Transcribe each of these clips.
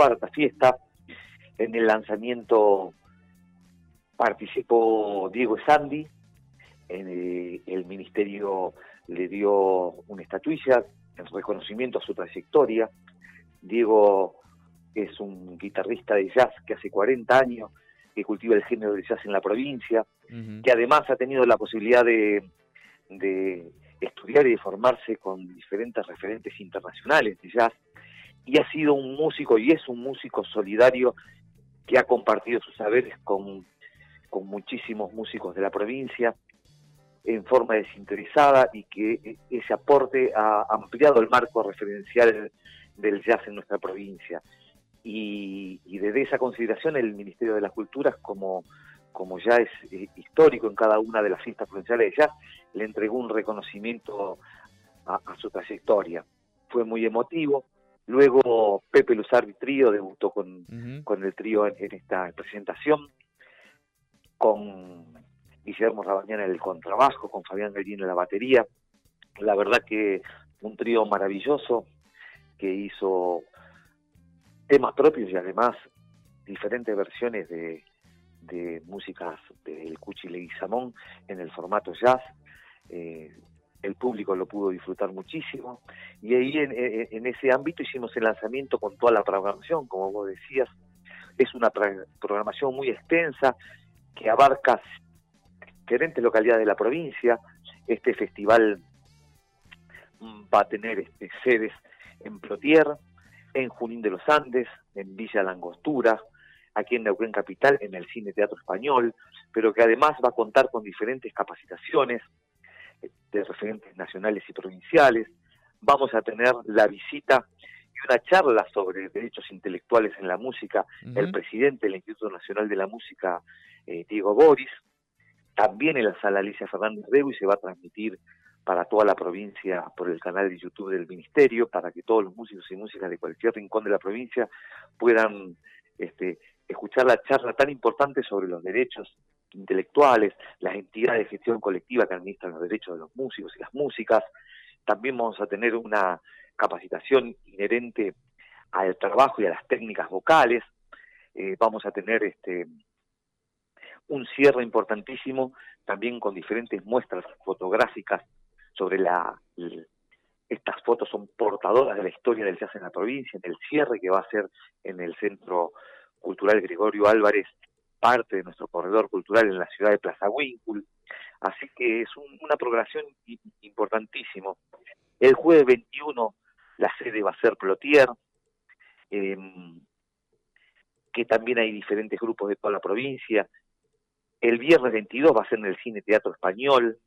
cuarta fiesta. En el lanzamiento participó Diego Sandy, en el, el ministerio le dio una estatuilla en reconocimiento a su trayectoria. Diego es un guitarrista de jazz que hace 40 años que cultiva el género de jazz en la provincia, que además ha tenido la posibilidad de, de estudiar y de formarse con diferentes referentes internacionales de jazz, y ha sido un músico y es un músico solidario que ha compartido sus saberes con, con muchísimos músicos de la provincia en forma desinteresada y que ese aporte ha ampliado el marco referencial del jazz en nuestra provincia. Y, desde esa consideración el Ministerio de las Culturas, como, como ya es eh, histórico en cada una de las fiestas provinciales de jazz, le entregó un reconocimiento a, su trayectoria. Fue muy emotivo. Luego Pepe Luzardi Trío debutó con, con el trío en, esta presentación, con Guillermo Rabañana en el contrabajo, con Fabián Gallino en la batería. La verdad que un trío maravilloso que hizo temas propios y además diferentes versiones de, de músicas del Cuchi Leguizamón en el formato jazz. Eh, el público lo pudo disfrutar muchísimo. Y ahí en, ese ámbito hicimos el lanzamiento con toda la programación, como vos decías, es una programación muy extensa que abarca diferentes localidades de la provincia. Este festival va a tener este, sedes en Plotier, en Junín de los Andes, en Villa Langostura, aquí en Neuquén Capital, en el Cine Teatro Español, pero que además va a contar con diferentes capacitaciones de referentes nacionales y provinciales. Vamos a tener la visita y una charla sobre derechos intelectuales en la música, el presidente del Instituto Nacional de la Música, eh, Diego Boris, también en la sala Alicia Fernández Rego y se va a transmitir para toda la provincia por el canal de YouTube del Ministerio, para que todos los músicos y músicas de cualquier rincón de la provincia puedan este, escuchar la charla tan importante sobre los derechos intelectuales, las entidades de gestión colectiva que administran los derechos de los músicos y las músicas. También vamos a tener una capacitación inherente al trabajo y a las técnicas vocales. Eh, vamos a tener este un cierre importantísimo también con diferentes muestras fotográficas sobre la, estas fotos son portadoras de la historia del jazz en la provincia, en el cierre que va a ser en el Centro Cultural Gregorio Álvarez, parte de nuestro corredor cultural en la ciudad de Plaza Winkul. Así que es una programación importantísimo. El jueves 21 la sede va a ser Plotier, em, que también hay diferentes grupos de toda la provincia. El viernes 22 va a ser en el Cine Teatro Español,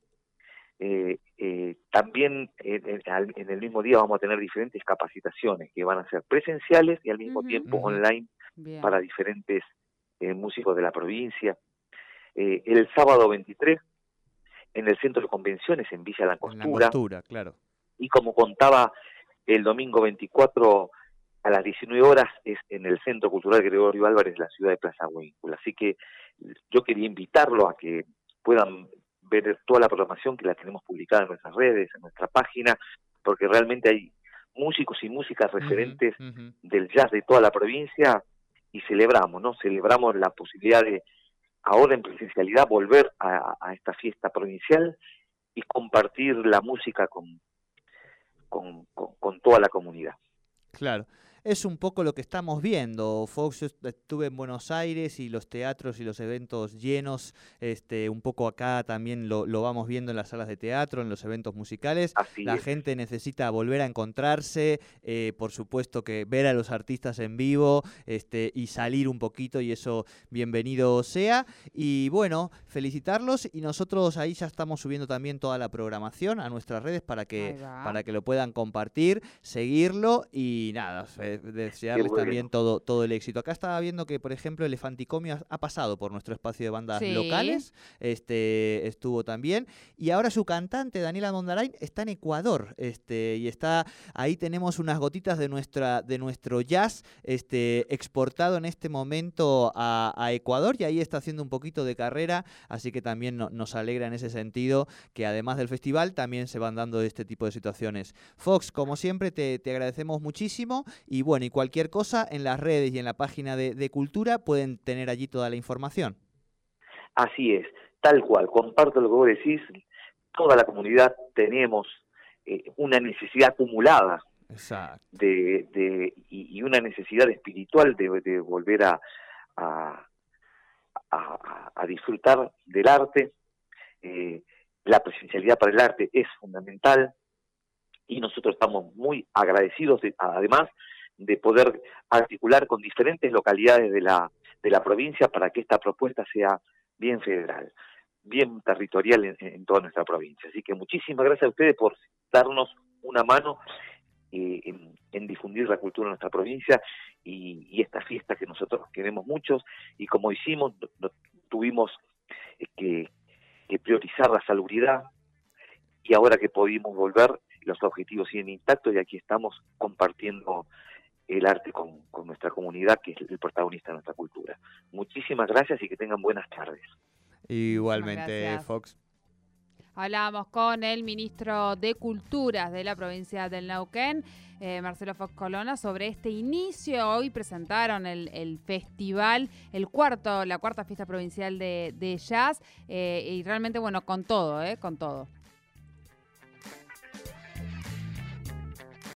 eh, eh, también en, el mismo día vamos a tener diferentes capacitaciones que van a ser presenciales y al mismo tiempo online para diferentes eh, músicos de la provincia. Eh, el sábado 23 en el centro de convenciones en Villa Langostura. claro. Y como contaba el domingo 24 a las 19 horas es en el Centro Cultural Gregorio Álvarez de la ciudad de Plaza Huíncula. Así que yo quería invitarlo a que puedan ver toda la programación que la tenemos publicada en nuestras redes, en nuestra página, porque realmente hay músicos y músicas referentes del jazz de toda la provincia y celebramos, ¿no? Celebramos la posibilidad de ahora en presencialidad volver a, esta fiesta provincial y compartir la música con, con toda la comunidad. Claro es un poco lo que estamos viendo. Fox, yo estuve en Buenos Aires y los teatros y los eventos llenos, este, un poco acá también lo, vamos viendo en las salas de teatro, en los eventos musicales. la gente necesita volver a encontrarse, eh, por supuesto que ver a los artistas en vivo este, y salir un poquito y eso bienvenido sea. Y bueno, felicitarlos y nosotros ahí ya estamos subiendo también toda la programación a nuestras redes para que, para que lo puedan compartir, seguirlo y nada desearles también todo, todo el éxito. Acá estaba viendo que, por ejemplo, Elefanticomio ha, pasado por nuestro espacio de bandas locales, este estuvo también, y ahora su cantante, Daniela Mondarain, está en Ecuador, este, y está, ahí tenemos unas gotitas de nuestra, de nuestro jazz, este, exportado en este momento a, Ecuador, y ahí está haciendo un poquito de carrera, así que también nos alegra en ese sentido que además del festival también se van dando este tipo de situaciones. Fox, como siempre, te, te agradecemos muchísimo y bueno, y cualquier cosa en las redes y en la página de, de Cultura pueden tener allí toda la información. Así es, tal cual, comparto lo que vos decís, toda la comunidad tenemos eh, una necesidad acumulada De, de, y, una necesidad espiritual de, de volver a, a, a, disfrutar del arte. Eh, la presencialidad para el arte es fundamental y nosotros estamos muy agradecidos, además, de poder articular con diferentes localidades de la, de la provincia para que esta propuesta sea bien federal, bien territorial en, toda nuestra provincia. Así que muchísimas gracias a ustedes por darnos una mano eh, en, difundir la cultura en nuestra provincia y, esta fiesta que nosotros queremos muchos y como hicimos, tuvimos eh, que, priorizar la salubridad y ahora que pudimos volver, los objetivos siguen intactos y aquí estamos compartiendo el arte con, con nuestra comunidad, que es el protagonista de nuestra cultura. Muchísimas gracias y que tengan buenas tardes. Igualmente, Fox. Hablábamos con el ministro de Culturas de la provincia del Neuquén, eh, Marcelo Fox Colona, sobre este inicio. Hoy presentaron el, festival, el cuarto, la cuarta fiesta provincial de, jazz, eh, y realmente, bueno, con todo, ¿eh? Con todo.